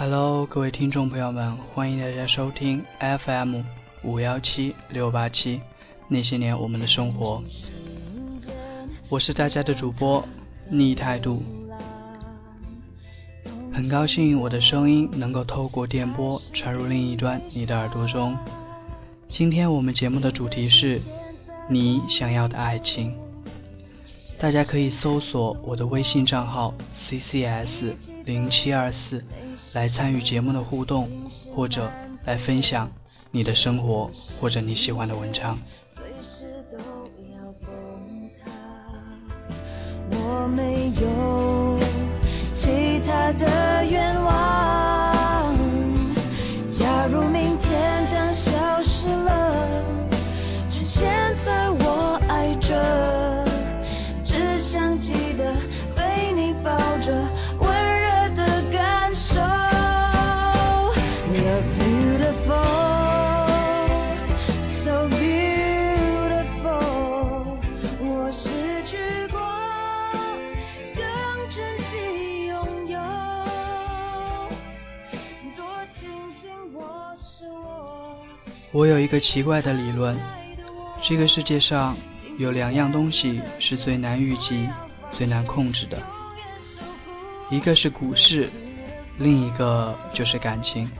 Hello，各位听众朋友们，欢迎大家收听 FM 五幺七六八七那些年我们的生活。我是大家的主播逆态度，很高兴我的声音能够透过电波传入另一端你的耳朵中。今天我们节目的主题是你想要的爱情。大家可以搜索我的微信账号 ccs 零七二四。来参与节目的互动，或者来分享你的生活，或者你喜欢的文章。一个奇怪的理论，这个世界上有两样东西是最难预计、最难控制的，一个是股市，另一个就是感情。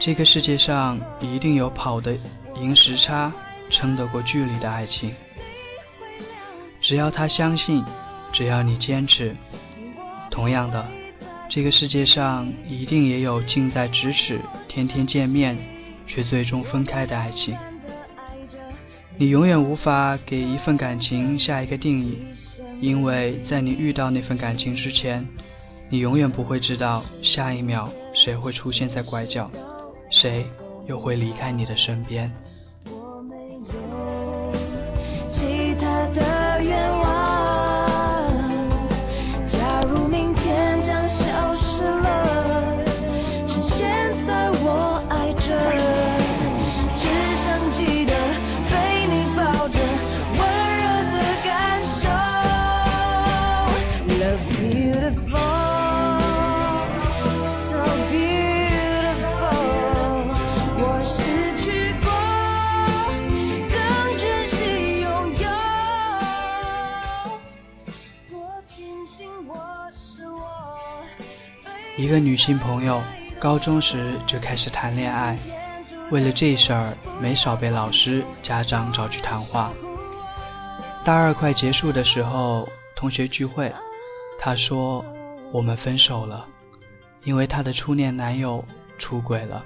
这个世界上一定有跑得赢时差、撑得过距离的爱情，只要他相信，只要你坚持。同样的，这个世界上一定也有近在咫尺、天天见面。却最终分开的爱情，你永远无法给一份感情下一个定义，因为在你遇到那份感情之前，你永远不会知道下一秒谁会出现在拐角，谁又会离开你的身边。一个女性朋友，高中时就开始谈恋爱，为了这事儿没少被老师、家长找去谈话。大二快结束的时候，同学聚会，她说我们分手了，因为她的初恋男友出轨了。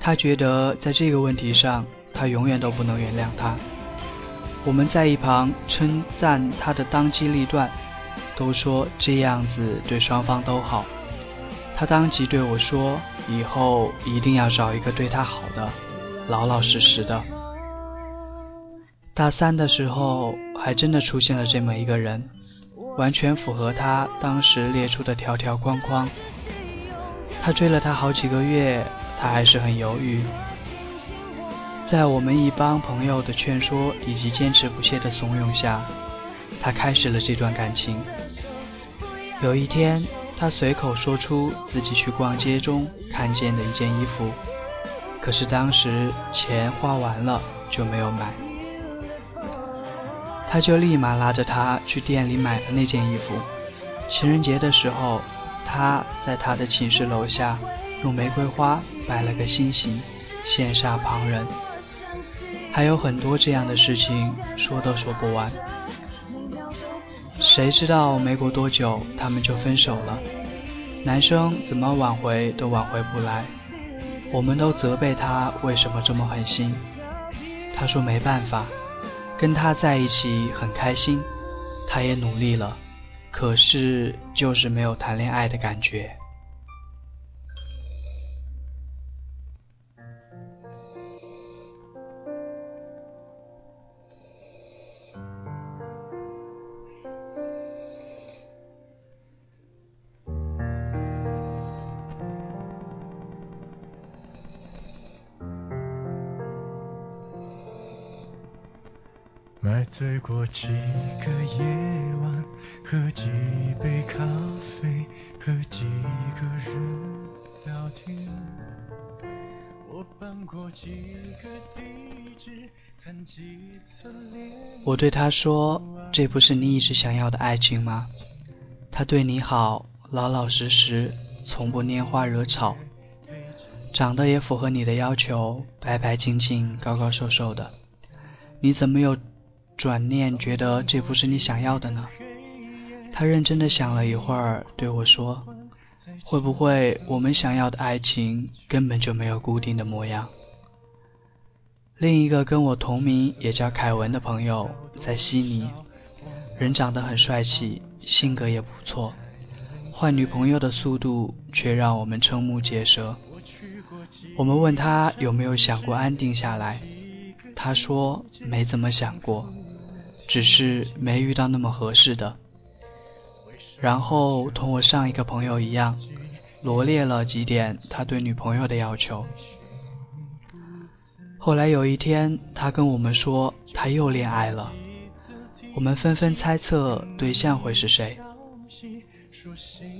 她觉得在这个问题上，她永远都不能原谅他。我们在一旁称赞她的当机立断。都说这样子对双方都好，他当即对我说：“以后一定要找一个对他好的，老老实实的。”大三的时候，还真的出现了这么一个人，完全符合他当时列出的条条框框。他追了他好几个月，他还是很犹豫。在我们一帮朋友的劝说以及坚持不懈的怂恿下，他开始了这段感情。有一天，他随口说出自己去逛街中看见的一件衣服，可是当时钱花完了就没有买。他就立马拉着他去店里买了那件衣服。情人节的时候，他在他的寝室楼下用玫瑰花摆了个心形，羡煞旁人。还有很多这样的事情，说都说不完。谁知道没过多久，他们就分手了。男生怎么挽回都挽回不来，我们都责备他为什么这么狠心。他说没办法，跟他在一起很开心，他也努力了，可是就是没有谈恋爱的感觉。醉过几个夜晚，喝几杯咖啡，和几个人聊天。我搬过几个地址，谈几次恋。我对他说：“这不是你一直想要的爱情吗？”他对你好，老老实实，从不拈花惹草，长得也符合你的要求，白白净净，高高瘦瘦的。你怎么又转念觉得这不是你想要的呢？”他认真的想了一会儿，对我说：“会不会我们想要的爱情根本就没有固定的模样？”另一个跟我同名也叫凯文的朋友在悉尼，人长得很帅气，性格也不错，换女朋友的速度却让我们瞠目结舌。我们问他有没有想过安定下来，他说没怎么想过，只是没遇到那么合适的。然后同我上一个朋友一样，罗列了几点他对女朋友的要求。后来有一天，他跟我们说他又恋爱了，我们纷纷猜测对象会是谁。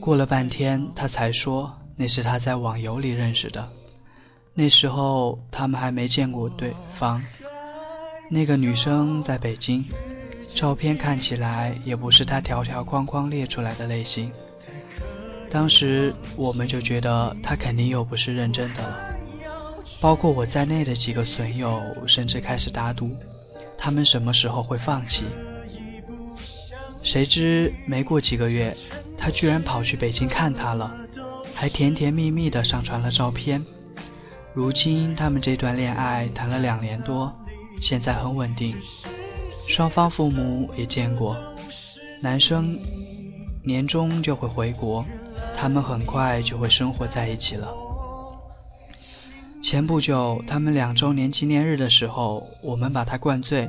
过了半天，他才说那是他在网游里认识的，那时候他们还没见过对方。那个女生在北京，照片看起来也不是他条条框框列出来的类型。当时我们就觉得他肯定又不是认真的了。包括我在内的几个损友，甚至开始打赌，他们什么时候会放弃？谁知没过几个月，他居然跑去北京看他了，还甜甜蜜蜜的上传了照片。如今他们这段恋爱谈了两年多，现在很稳定，双方父母也见过。男生年终就会回国，他们很快就会生活在一起了。前不久，他们两周年纪念日的时候，我们把他灌醉，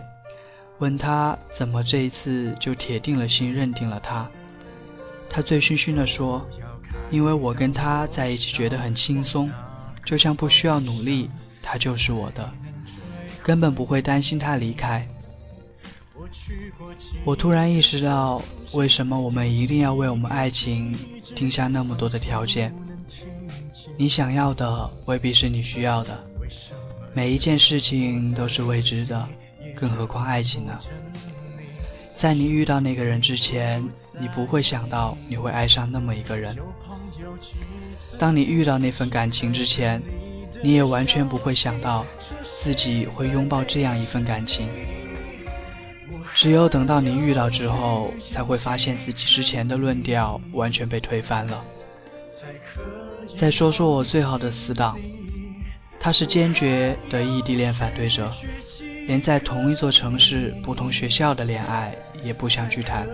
问他怎么这一次就铁定了心认定了他。他醉醺醺地说：“因为我跟他在一起觉得很轻松，就像不需要努力，他就是我的，根本不会担心他离开。”我突然意识到，为什么我们一定要为我们爱情定下那么多的条件？你想要的未必是你需要的，每一件事情都是未知的，更何况爱情呢？在你遇到那个人之前，你不会想到你会爱上那么一个人；当你遇到那份感情之前，你也完全不会想到自己会拥抱这样一份感情。只有等到你遇到之后，才会发现自己之前的论调完全被推翻了。再说说我最好的死党，他是坚决的异地恋反对者，连在同一座城市不同学校的恋爱也不想去谈，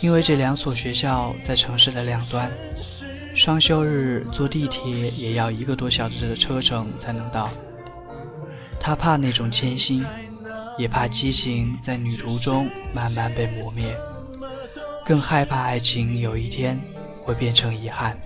因为这两所学校在城市的两端，双休日坐地铁也要一个多小时的车程才能到。他怕那种艰辛，也怕激情在旅途中慢慢被磨灭，更害怕爱情有一天会变成遗憾。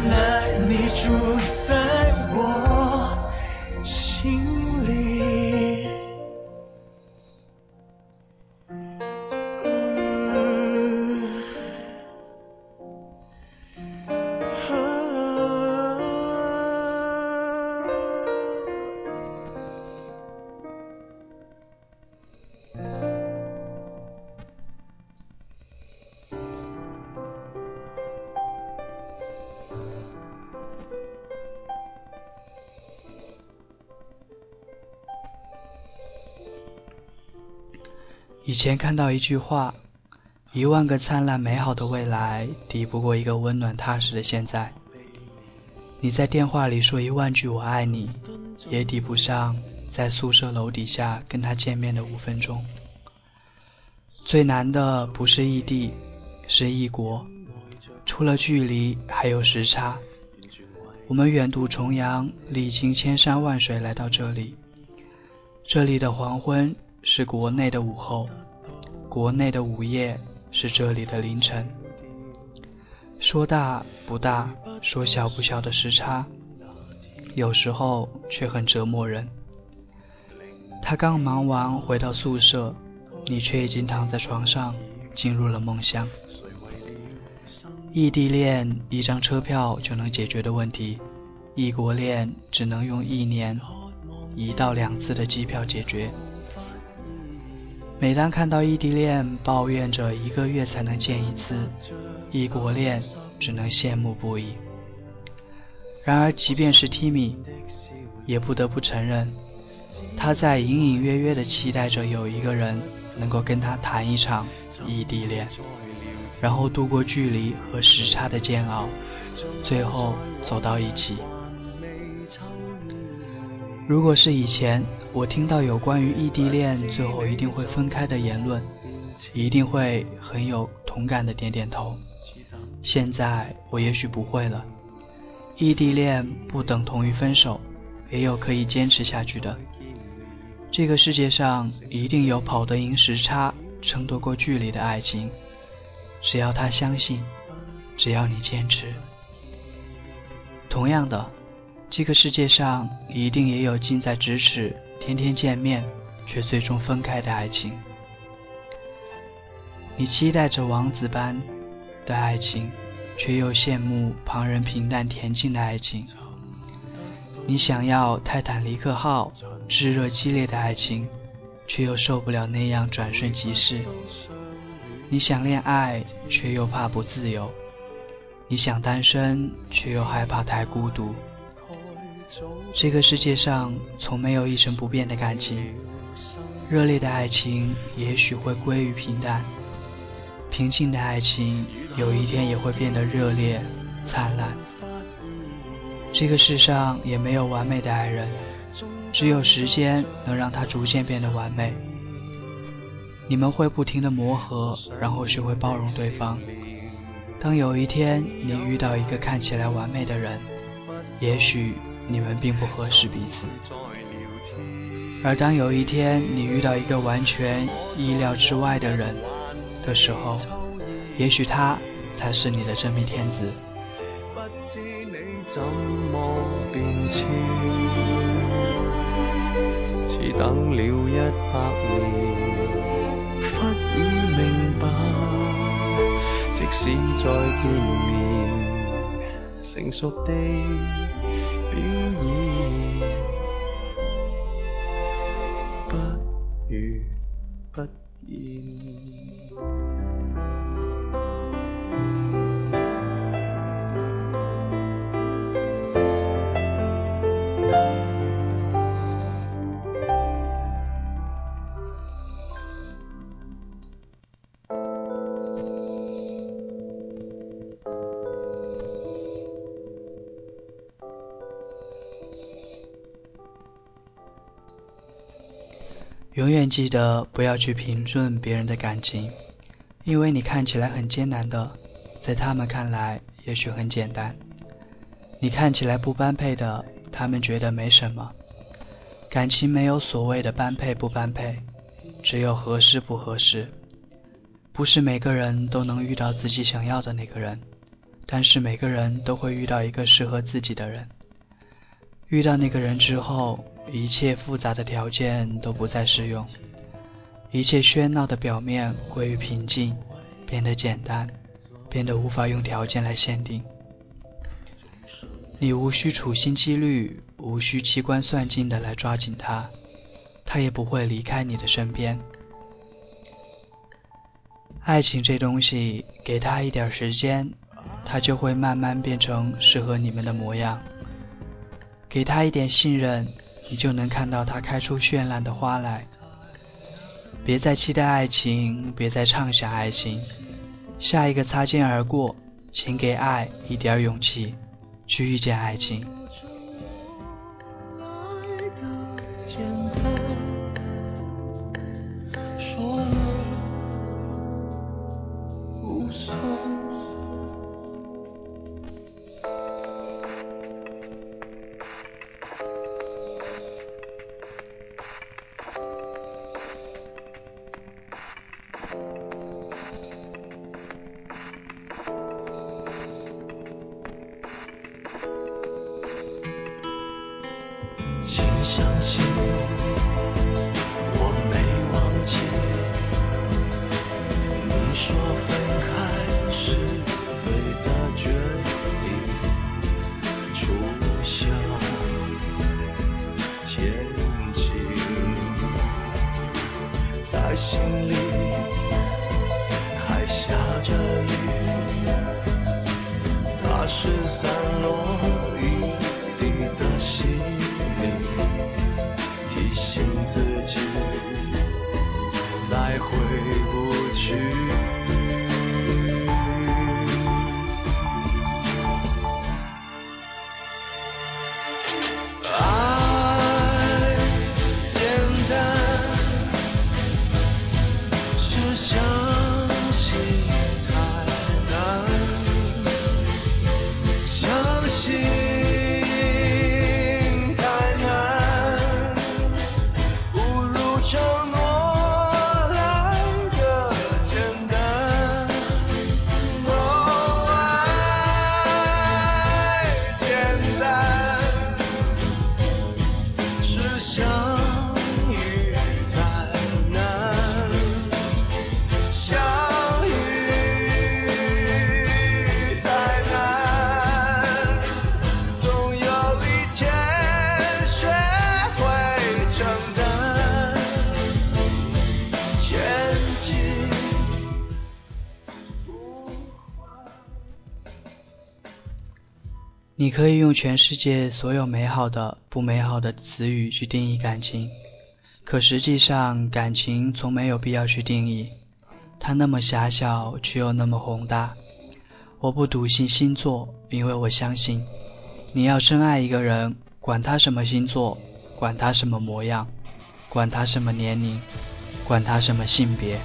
原来你住在我心里。以前看到一句话：一万个灿烂美好的未来，抵不过一个温暖踏实的现在。你在电话里说一万句我爱你，也抵不上在宿舍楼底下跟他见面的五分钟。最难的不是异地，是异国。除了距离，还有时差。我们远渡重洋，历经千山万水来到这里。这里的黄昏是国内的午后，国内的午夜是这里的凌晨。说大不大，说小不小的时差，有时候却很折磨人。他刚忙完回到宿舍，你却已经躺在床上，进入了梦乡。异地恋，一张车票就能解决的问题；异国恋，只能用一年一到两次的机票解决。每当看到异地恋抱怨着一个月才能见一次，异国恋只能羡慕不已。然而，即便是 Timmy，也不得不承认，他在隐隐约约地期待着有一个人能够跟他谈一场异地恋。然后度过距离和时差的煎熬，最后走到一起。如果是以前，我听到有关于异地恋最后一定会分开的言论，一定会很有同感的点点头。现在我也许不会了。异地恋不等同于分手，也有可以坚持下去的。这个世界上一定有跑得赢时差、撑得过距离的爱情。只要他相信，只要你坚持。同样的，这个世界上一定也有近在咫尺、天天见面却最终分开的爱情。你期待着王子般的爱情，却又羡慕旁人平淡恬静的爱情。你想要泰坦尼克号炙热激烈的爱情，却又受不了那样转瞬即逝。你想恋爱，却又怕不自由；你想单身，却又害怕太孤独。这个世界上从没有一成不变的感情，热烈的爱情也许会归于平淡，平静的爱情有一天也会变得热烈灿烂。这个世上也没有完美的爱人，只有时间能让他逐渐变得完美。你们会不停的磨合，然后学会包容对方。当有一天你遇到一个看起来完美的人，也许你们并不合适彼此；而当有一天你遇到一个完全意料之外的人的时候，也许他才是你的真命天子。等了一百年。即使再见面，成熟地表演，永远记得不要去评论别人的感情，因为你看起来很艰难的，在他们看来也许很简单。你看起来不般配的，他们觉得没什么。感情没有所谓的般配不般配，只有合适不合适。不是每个人都能遇到自己想要的那个人，但是每个人都会遇到一个适合自己的人。遇到那个人之后。一切复杂的条件都不再适用，一切喧闹的表面归于平静，变得简单，变得无法用条件来限定。你无需处心积虑，无需机关算尽的来抓紧他，他也不会离开你的身边。爱情这东西，给他一点时间，他就会慢慢变成适合你们的模样。给他一点信任。你就能看到它开出绚烂的花来。别再期待爱情，别再畅想爱情。下一个擦肩而过，请给爱一点勇气，去遇见爱情。心里。你可以用全世界所有美好的、不美好的词语去定义感情，可实际上，感情从没有必要去定义。它那么狭小，却又那么宏大。我不笃信星座，因为我相信，你要真爱一个人，管他什么星座，管他什么模样，管他什么年龄，管他什么性别。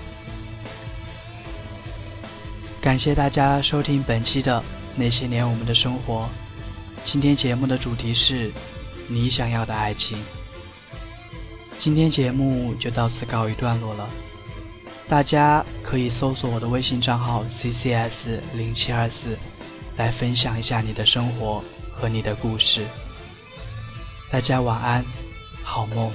感谢大家收听本期的那些年我们的生活。今天节目的主题是你想要的爱情。今天节目就到此告一段落了。大家可以搜索我的微信账号 ccs 零七二四，来分享一下你的生活和你的故事。大家晚安，好梦。